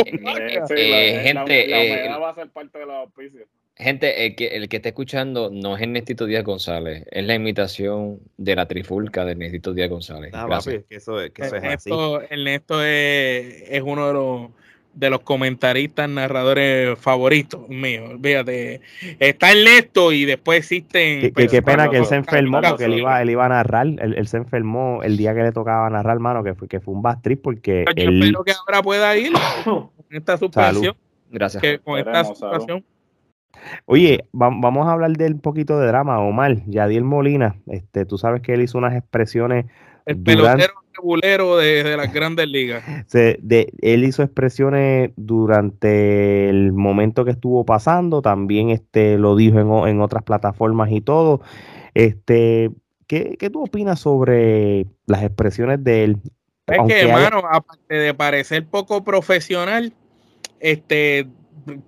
Eh, gente, la, eh, humedad va a ser parte de los auspicios. Gente, el que, el que está escuchando no es Ernestito Díaz González, es la imitación de la trifulca de Ernestito Díaz González. Ah, que eso, que eso es así. Ernesto es, es, uno de los de los comentaristas narradores favoritos míos. Fíjate, está Ernesto y después existen. Qué, pena que él se enfermó porque él iba, él iba a narrar. Él, se enfermó el día que le tocaba narrar, hermano, que fue, que fue un bad trip porque. Yo espero que ahora pueda ir con esta suspensión. Gracias. con esta situación. Oye, vamos a hablar de un poquito de drama, Omar. Yadiel Molina, este, tú sabes que él hizo unas expresiones. El pelotero bulero de, las grandes ligas. de, él hizo expresiones durante el momento que estuvo pasando, también este, lo dijo en, en otras plataformas y todo. Este, ¿qué, ¿Qué tú opinas sobre las expresiones de él? Es que, hermano, aparte de parecer poco profesional, este,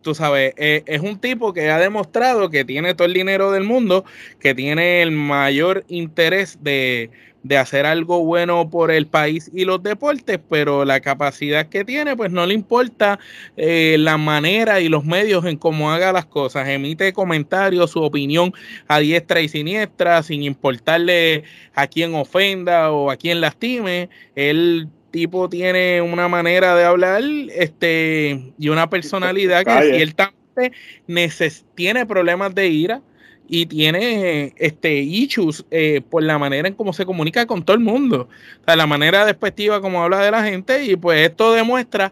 tú sabes, eh, es un tipo que ha demostrado que tiene todo el dinero del mundo, que tiene el mayor interés de, hacer algo bueno por el país y los deportes, pero la capacidad que tiene, pues no le importa eh, la manera y los medios en cómo haga las cosas. Emite comentarios, su opinión a diestra y siniestra, sin importarle a quién ofenda o a quién lastime. Él tipo tiene una manera de hablar este, y una personalidad que ciertamente tiene problemas de ira y tiene este issues eh, por la manera en cómo se comunica con todo el mundo, o sea, la manera despectiva como habla de la gente y pues esto demuestra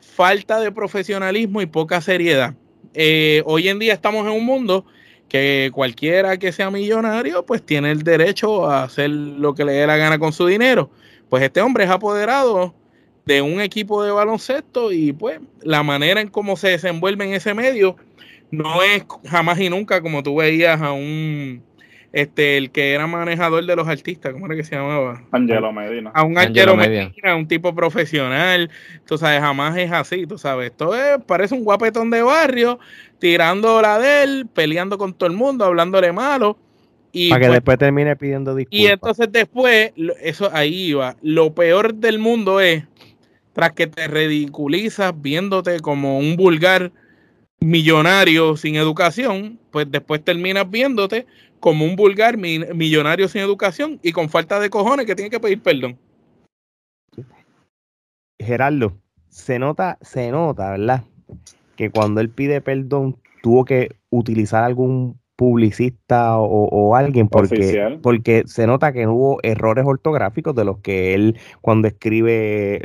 falta de profesionalismo y poca seriedad. Eh, hoy en día estamos en un mundo que cualquiera que sea millonario pues tiene el derecho a hacer lo que le dé la gana con su dinero. Pues este hombre es apoderado de un equipo de baloncesto y pues la manera en cómo se desenvuelve en ese medio no es jamás y nunca como tú veías a un este el que era manejador de los artistas, ¿cómo era que se llamaba? Angelo Medina. A un Angelo, Medina, un tipo profesional, tú sabes, jamás es así, tú sabes, esto es, parece un guapetón de barrio, tirando la de él, peleando con todo el mundo, hablándole malo, para que pues después termine pidiendo disculpas. Y entonces después, eso ahí iba. Lo peor del mundo es, tras que te ridiculizas viéndote como un vulgar millonario sin educación, pues después terminas viéndote como un vulgar millonario sin educación y con falta de cojones que tiene que pedir perdón. Gerardo, se nota, se nota, ¿verdad? Que cuando él pide perdón tuvo que utilizar algún publicista o, alguien porque, porque se nota que hubo errores ortográficos de los que él cuando escribe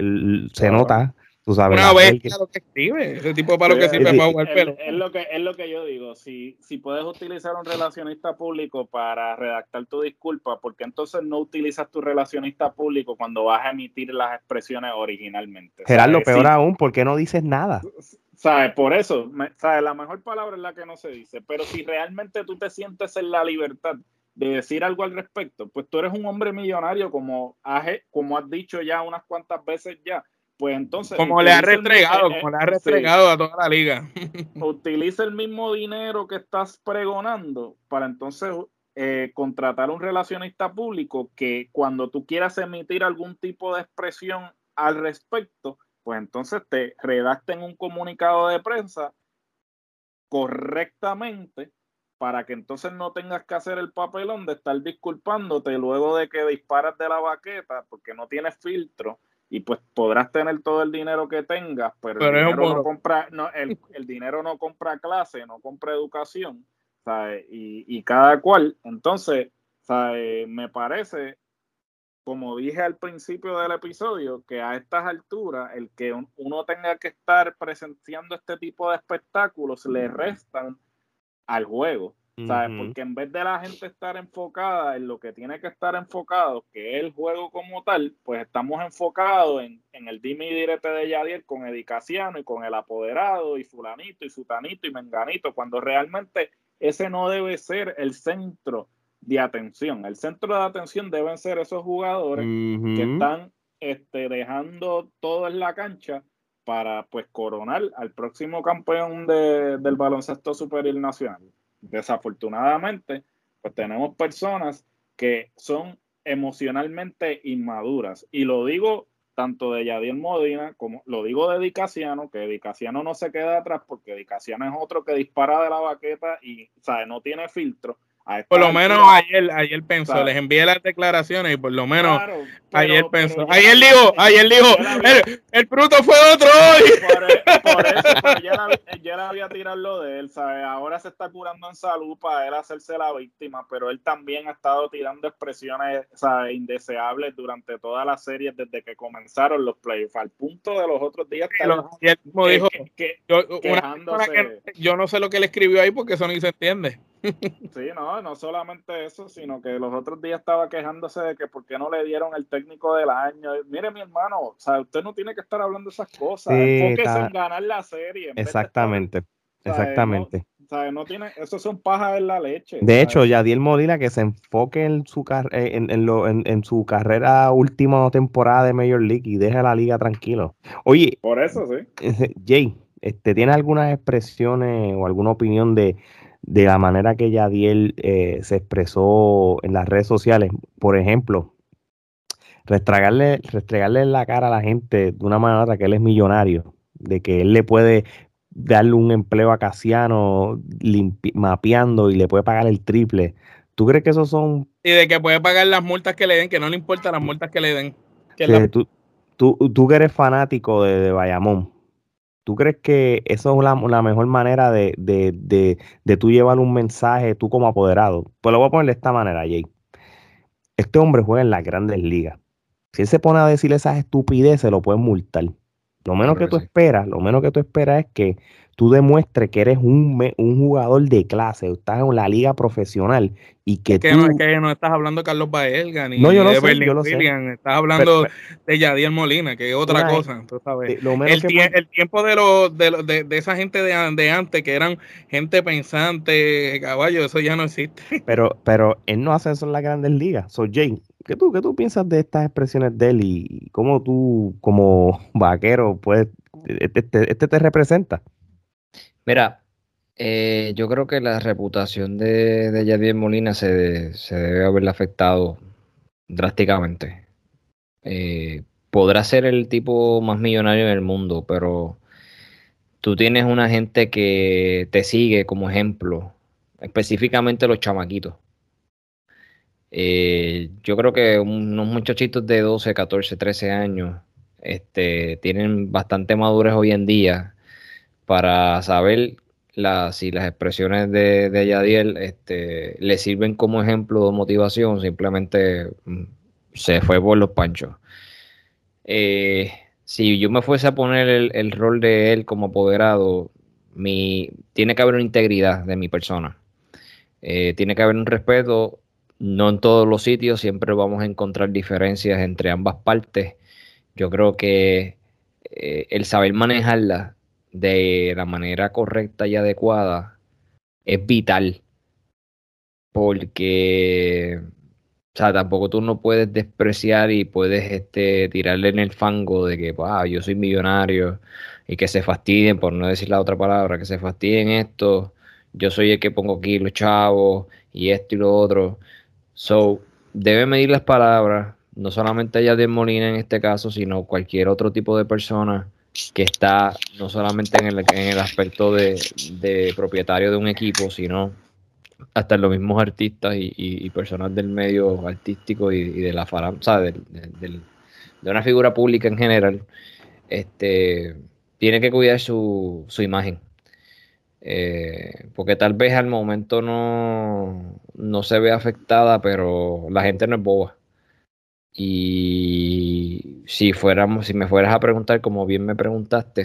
se nota tú sabes una vez que... lo que escribe ese tipo para lo que sirve para jugar pelo es lo que es lo que yo digo si si puedes utilizar un relacionista público para redactar tu disculpa porque entonces no utilizas tu relacionista público cuando vas a emitir las expresiones originalmente Gerardo peor aún ¿por qué no dices nada? ¿Sabes? Por eso, ¿sabes? La mejor palabra es la que no se dice. Pero si realmente tú te sientes en la libertad de decir algo al respecto, pues tú eres un hombre millonario, como has, como has dicho ya unas cuantas veces ya. Pues entonces. Como le ha restregado, como le ha restregado a toda la liga. Utiliza el mismo dinero que estás pregonando para entonces eh, contratar un relacionista público que cuando tú quieras emitir algún tipo de expresión al respecto, pues entonces te redacten un comunicado de prensa correctamente para que entonces no tengas que hacer el papelón de estar disculpándote luego de que disparas de la baqueta porque no tienes filtro y pues podrás tener todo el dinero que tengas, pero, el, dinero no compra, no, el, dinero no compra clase, no compra educación, Y, y cada cual, entonces, me parece como dije al principio del episodio, que a estas alturas el que uno tenga que estar presenciando este tipo de espectáculos le restan al juego. ¿sabes? Porque en vez de la gente estar enfocada en lo que tiene que estar enfocado, que es el juego como tal, pues estamos enfocados en, en el dime y direte de Yadier con Edicaciano y con el apoderado y fulanito y sutanito y menganito, cuando realmente ese no debe ser el centro de atención. El centro de atención deben ser esos jugadores que están este, dejando todo en la cancha para pues coronar al próximo campeón del baloncesto superior nacional. Desafortunadamente, pues tenemos personas que son emocionalmente inmaduras. Y lo digo tanto de Yadier Modina como lo digo de Dicasiano, que Dicasiano no se queda atrás porque Dicasiano es otro que dispara de la baqueta y ¿sabe? no tiene filtro por lo menos ayer, ayer pensó, les envié las declaraciones y por lo menos ayer pensó. ayer dijo, ayer dijo, el, el, fruto fue otro hoy. por eso, ya, había tirado lo de él, ¿sabes? Ahora se está curando en salud para él hacerse la víctima, pero él también ha estado tirando expresiones ¿sabes? indeseables durante toda la serie desde que comenzaron los playoffs, al punto de los otros días. y él mismo dijo que, yo no sé lo que él escribió ahí porque eso ni se entiende. Sí, no, no solamente eso, sino que los otros días estaba quejándose de que por qué no le dieron el técnico del año. Mire, mi hermano, o sea, usted no tiene que estar hablando de esas cosas. Enfóquese en ganar la serie. Exactamente, exactamente. No, tiene, eso son pajas en la leche. De hecho, Yadiel Molina que se enfoque en su, eh, en, en, en, su carrera última temporada de Major League y deje la liga tranquilo. Oye, por eso sí. Jay, este, ¿tiene algunas expresiones o alguna opinión de de la manera que Yadiel eh, se expresó en las redes sociales. Por ejemplo, restregarle, restregarle en la cara a la gente de una manera que él es millonario, de que él le puede darle un empleo a Casiano mapeando y le puede pagar el triple. ¿Tú crees que esos son... Y de que puede pagar las multas que le den, que no le importa las multas que le den. tú, tú, que eres fanático de, de Bayamón, ¿Tú crees que eso es la, mejor manera de, de, de, de, tú llevar un mensaje, tú como apoderado? Pues lo voy a poner de esta manera, Jay. Este hombre juega en las grandes ligas. Si él se pone a decir esas estupideces, lo pueden multar. Lo menos que, tú esperas, lo menos que tú esperas es que tú demuestres que eres un, un jugador de clase, estás en la liga profesional y que, tú... No, es que no estás hablando de Carlos Baelga ni de estás hablando de Yadier Molina, que es otra cosa, tú sabes. el, tiempo de, los, de, de, esa gente de, de, antes, que eran gente pensante, caballo, eso ya no existe. Pero, pero él no hace eso en las grandes ligas. So, Jay, ¿qué tú, ¿qué tú piensas de estas expresiones de él y cómo tú, como vaquero, puedes, este, este, este te representa? Mira, eh, yo creo que la reputación de, de Yadier Molina se, debe haber afectado drásticamente. Eh, podrá ser el tipo más millonario del mundo, pero tú tienes una gente que te sigue como ejemplo, específicamente los chamaquitos. Eh, yo creo que unos muchachitos de 12, 14, 13 años este, tienen bastante madurez hoy en día para saber si las expresiones de, de Yadiel este, le sirven como ejemplo de motivación, simplemente mm, se fue por los panchos. Eh, si yo me fuese a poner el, rol de él como apoderado, mi, tiene que haber una integridad de mi persona. Eh, tiene que haber un respeto. No en todos los sitios siempre vamos a encontrar diferencias entre ambas partes. Yo creo que eh, el saber manejarla de la manera correcta y adecuada es vital. Porque, o sea, tampoco tú no puedes despreciar y puedes este, tirarle en el fango de que, yo soy millonario y que se fastidien, por no decir la otra palabra, que se fastidien esto. Yo soy el que pongo aquí los chavos y esto y lo otro. So, debe medir las palabras, no solamente de Molina en este caso, sino cualquier otro tipo de persona que está no solamente en el, en el aspecto de, propietario de un equipo, sino hasta los mismos artistas y, y, personas del medio artístico y, de la farándula, de, de, una figura pública en general, este, tiene que cuidar su, su imagen. Eh, porque tal vez al momento no, no se ve afectada, pero la gente no es boba. Y si fuéramos, si me fueras a preguntar, como bien me preguntaste,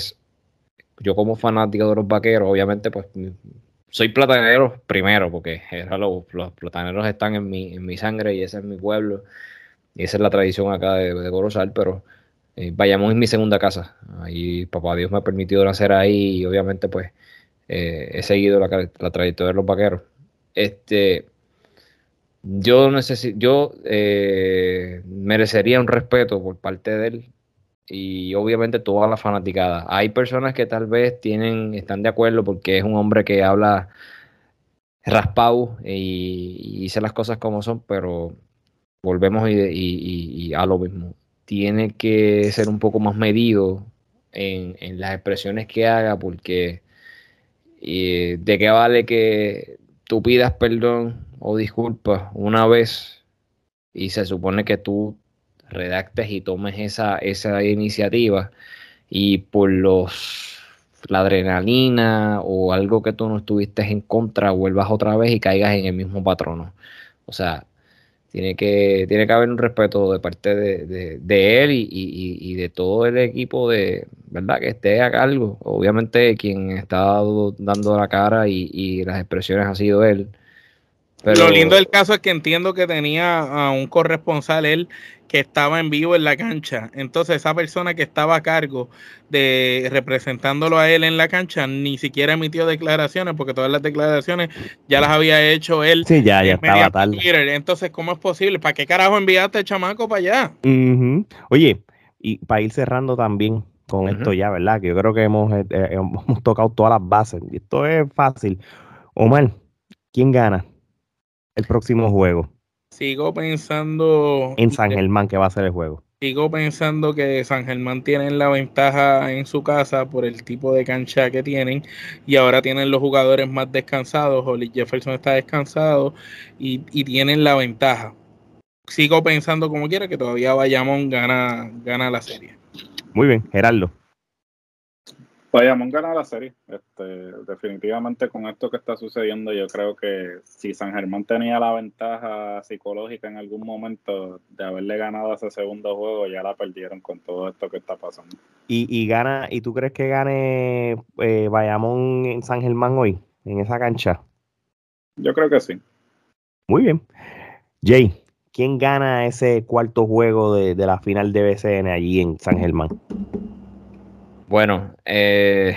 yo como fanático de los vaqueros, obviamente, pues soy platanero primero, porque los, plataneros están en mi, en mi sangre y ese es mi pueblo. Y esa es la tradición acá de, de pero eh, vayamos en mi segunda casa. Ahí papá Dios me ha permitido nacer ahí y obviamente pues eh, he seguido la, trayectoria de los vaqueros. Este, yo necesito, yo eh, merecería un respeto por parte de él y obviamente toda la fanaticada. Hay personas que tal vez tienen, están de acuerdo porque es un hombre que habla raspado y, dice las cosas como son, pero volvemos y, a lo mismo. Tiene que ser un poco más medido en, las expresiones que haga porque eh, de qué vale que tú pidas perdón o disculpas una vez y se supone que tú redactes y tomes esa, esa iniciativa y por los la adrenalina o algo que tú no estuviste en contra vuelvas otra vez y caigas en el mismo patrono. O sea, tiene que, tiene que haber un respeto de parte de, él y, de todo el equipo de, ¿verdad? Que esté a cargo. Obviamente quien está dando la cara y, las expresiones ha sido él. Pero... Lo lindo del caso es que entiendo que tenía a un corresponsal él que estaba en vivo en la cancha. Entonces esa persona que estaba a cargo de representándolo a él en la cancha ni siquiera emitió declaraciones porque todas las declaraciones ya las había hecho él. Sí, ya, ya estaba tal. Entonces, ¿cómo es posible? ¿Para qué carajo enviaste el chamaco para allá? Oye, y para ir cerrando también con esto ya, ¿verdad? Que yo creo que hemos, eh, eh, hemos tocado todas las bases. Y esto es fácil. Omar, ¿quién gana el próximo juego? Sigo pensando. En San Germán, que va a ser el juego. Sigo pensando que San Germán tiene la ventaja en su casa por el tipo de cancha que tienen y ahora tienen los jugadores más descansados. Oli Jefferson está descansado y, tienen la ventaja. Sigo pensando como quiera que todavía Bayamón gana, gana la serie. Muy bien, Gerardo. Bayamón gana la serie. Este, definitivamente con esto que está sucediendo, yo creo que si San Germán tenía la ventaja psicológica en algún momento de haberle ganado ese segundo juego, ya la perdieron con todo esto que está pasando. ¿Y, gana, y tú crees que gane eh, Bayamón en San Germán hoy, en esa cancha? Yo creo que sí. Muy bien. Jay, ¿quién gana ese cuarto juego de, de la final de BCN allí en San Germán? Bueno, eh,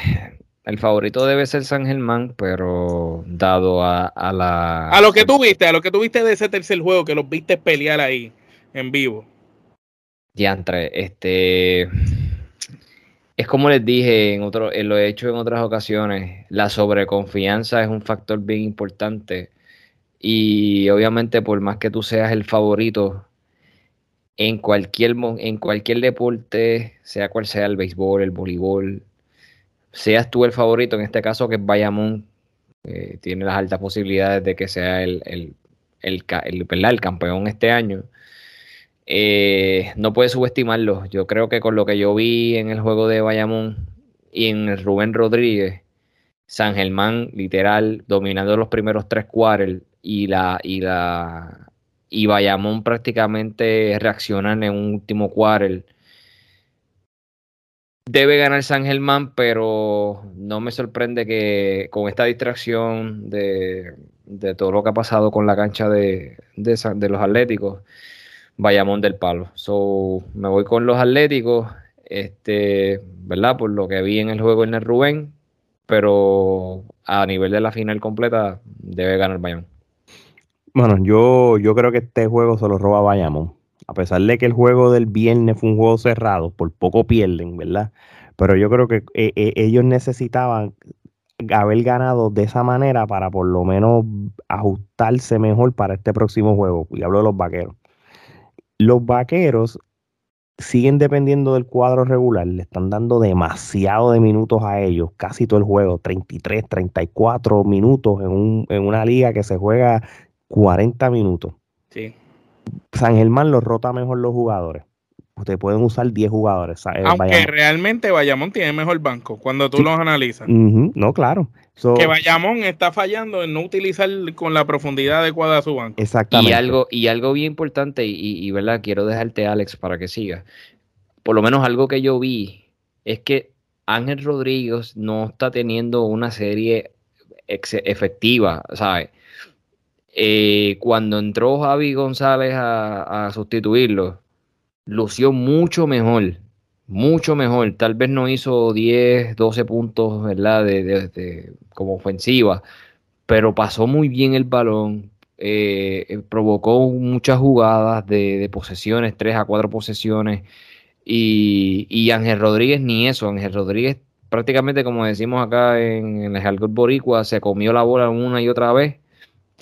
el favorito debe ser San Germán, pero dado a, la... A lo que tú viste, a lo que tú viste de ese tercer juego, que los viste pelear ahí, en vivo. Diantre, este... Es como les dije, en otro, lo he hecho en otras ocasiones, la sobreconfianza es un factor bien importante y obviamente por más que tú seas el favorito, en cualquier, en cualquier deporte, sea cual sea el béisbol, el voleibol, seas tú el favorito, en este caso que es Bayamón, eh, tiene las altas posibilidades de que sea el, el, el, el, campeón este año. Eh, no puedes subestimarlo. Yo creo que con lo que yo vi en el juego de Bayamón y en el Rubén Rodríguez, San Germán, literal, dominando los primeros tres quarters y la, y la y Bayamón prácticamente reaccionan en un último quarter. Debe ganar San Germán, pero no me sorprende que con esta distracción de, todo lo que ha pasado con la cancha de, de, los Atléticos, Bayamón del palo. So, me voy con los Atléticos, este, ¿verdad? Por lo que vi en el juego en el Rubén, pero a nivel de la final completa debe ganar Bayamón. Bueno, yo, yo creo que este juego se lo roba Bayamón. A pesar de que el juego del viernes fue un juego cerrado, por poco pierden, ¿verdad? Pero yo creo que eh, eh, ellos necesitaban haber ganado de esa manera para por lo menos ajustarse mejor para este próximo juego. Y hablo de los vaqueros. Los vaqueros siguen dependiendo del cuadro regular, le están dando demasiado de minutos a ellos, casi todo el juego, 33, 34 minutos en, un, en una liga que se juega 40 minutos. Sí. San Germán lo rota mejor los jugadores. Ustedes pueden usar 10 jugadores. Eh, Aunque realmente Bayamón tiene mejor banco cuando tú los analizas. No, claro. que Bayamón está fallando en no utilizar con la profundidad adecuada su banco. Exactamente. Y algo, y algo bien importante, y, y verdad, quiero dejarte, Alex, para que siga. Por lo menos algo que yo vi es que Ángel Rodríguez no está teniendo una serie efectiva, ¿sabes? Eh, cuando entró Javi González a, sustituirlo, lució mucho mejor, mucho mejor. Tal vez no hizo 10, 12 puntos, ¿verdad? De, como ofensiva, pero pasó muy bien el balón, eh, eh, provocó muchas jugadas de, posesiones, 3 a 4 posesiones. Y, Ángel Rodríguez ni eso, Ángel Rodríguez prácticamente como decimos acá en, en el Jalgor Boricua, se comió la bola una y otra vez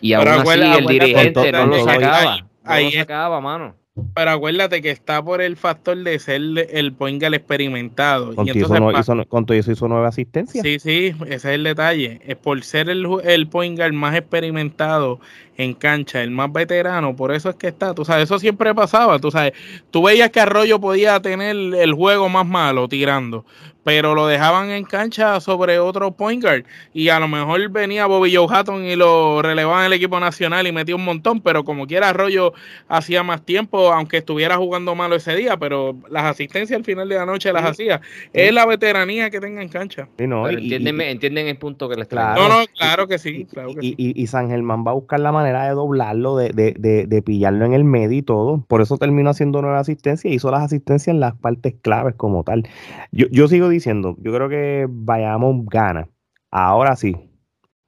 y aún así el dirigente no lo sacaba. Ahí no lo sacaba, mano. Pero acuérdate que está por el factor de ser el point experimentado. Con y entonces, hizo, hizo, nueve asistencias. Sí, sí, ese es el detalle. Es por ser el, el más experimentado en cancha, el más veterano, por eso es que está. Tú sabes, eso siempre pasaba. Tú sabes, tú veías que Arroyo podía tener el juego más malo tirando, pero lo dejaban en cancha sobre otro point guard y a lo mejor venía Bobby Joe Hatton y lo relevaban en el equipo nacional y metía un montón, pero como quiera Arroyo hacía más tiempo, aunque estuviera jugando malo ese día, pero las asistencias al final de la noche las hacía. Es la veteranía que tenga en cancha. entienden, el punto que les claro, No, no, claro que sí. y, San Germán va a buscar la manera de doblarlo, de, de, de, pillarlo en el medio y todo. Por eso terminó haciendo nueva asistencia y hizo las asistencias en las partes claves como tal. Yo, yo sigo diciendo, yo creo que vayamos gana. Ahora sí,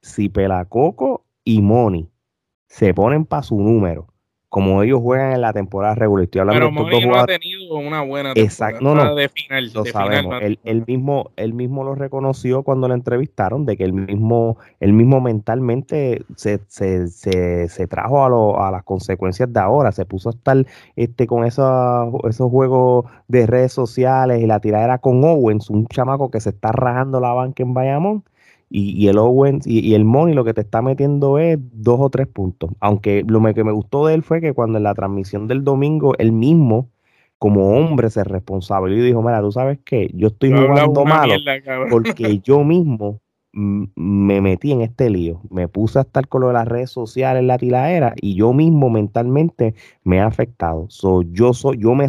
si Pelacoco y Moni se ponen para su número como ellos juegan en la temporada regular. Estoy hablando Pero de no ha una buena Exacto, no, no, de final. Lo sabemos. él, mismo, él mismo lo reconoció cuando lo entrevistaron, de que él mismo, él mismo mentalmente se, se, se, trajo a, lo, a las consecuencias de ahora. Se puso a estar este, con esos, esos juegos de redes sociales y la tiradera con Owens, un chamaco que se está rajando la banca en Bayamón y, el Owens y, el Money lo que te está metiendo es dos o tres puntos. Aunque lo que me gustó de él fue que cuando en la transmisión del domingo, él mismo, como hombre, se responsabilizó y dijo: Mira, tú sabes que yo estoy jugando malo porque yo mismo me metí en este lío. Me puse a estar con lo de las redes sociales, la tiradera, y yo mismo mentalmente me ha afectado. So, yo soy, yo me,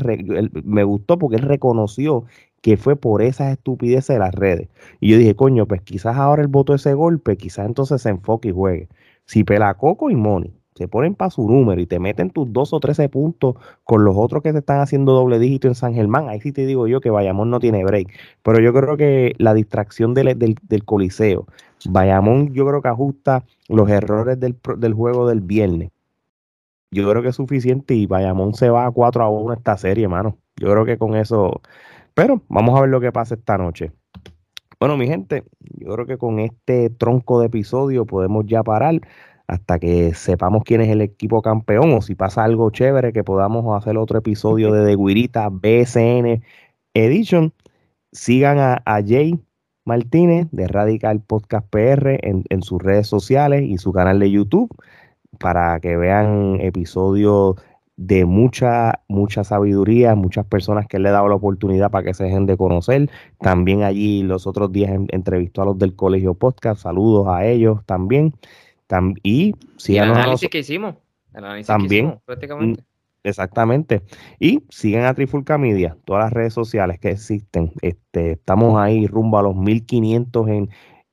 me gustó porque él reconoció que fue por esas estupideces de las redes. Y yo dije, coño, pues quizás ahora el voto ese golpe, quizás entonces se enfoque y juegue. Si Pelacoco y Moni se ponen para su número y te meten tus dos o trece puntos con los otros que te están haciendo doble dígito en San Germán, ahí sí te digo yo que Bayamón no tiene break. Pero yo creo que la distracción del, del, Coliseo, Bayamón yo creo que ajusta los errores del, del juego del viernes. Yo creo que es suficiente y Bayamón se va a 4 a 1 esta serie, hermano. Yo creo que con eso pero vamos a ver lo que pasa esta noche. Bueno, mi gente, yo creo que con este tronco de episodio podemos ya parar hasta que sepamos quién es el equipo campeón o si pasa algo chévere que podamos hacer otro episodio de The Guirita BSN Edition. Sigan a, Jay Martínez de Radical Podcast PR en, en sus redes sociales y su canal de YouTube para que vean episodios de mucha, mucha sabiduría, muchas personas que le he dado la oportunidad para que se dejen de conocer. También allí los otros días entrevistó a los del Colegio Podcast, saludos a ellos también. Y si el análisis que hicimos. también. prácticamente. Mm, exactamente. Y siguen a Trifulca Media, todas las redes sociales que existen. Este, estamos ahí rumbo a los 1500 en,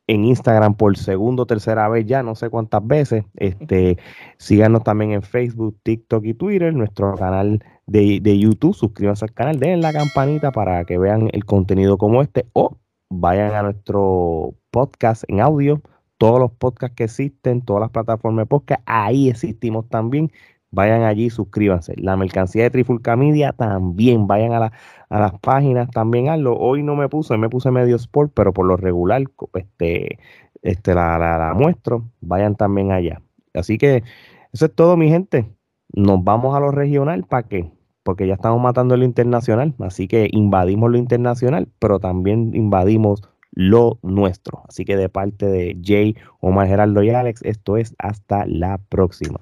en Instagram por segundo o tercera vez ya, no sé cuántas veces. Este, síganos también en Facebook, TikTok y Twitter, nuestro canal de, YouTube, suscríbanse al canal, den la campanita para que vean el contenido como este o vayan a nuestro podcast en audio, todos los podcasts que existen, todas las plataformas de podcast, ahí existimos también. Vayan allí, suscríbanse. La mercancía de Trifulca Media también, vayan a, las páginas, también hazlo. Hoy no me puse, me puse medio sport, pero por lo regular, este, este la, la, muestro. Vayan también allá. Así que eso es todo, mi gente. Nos vamos a lo regional, ¿para qué? Porque ya estamos matando lo internacional. Así que invadimos lo internacional, pero también invadimos lo nuestro. Así que de parte de Jay, Omar Geraldo y Alex, esto es hasta la próxima.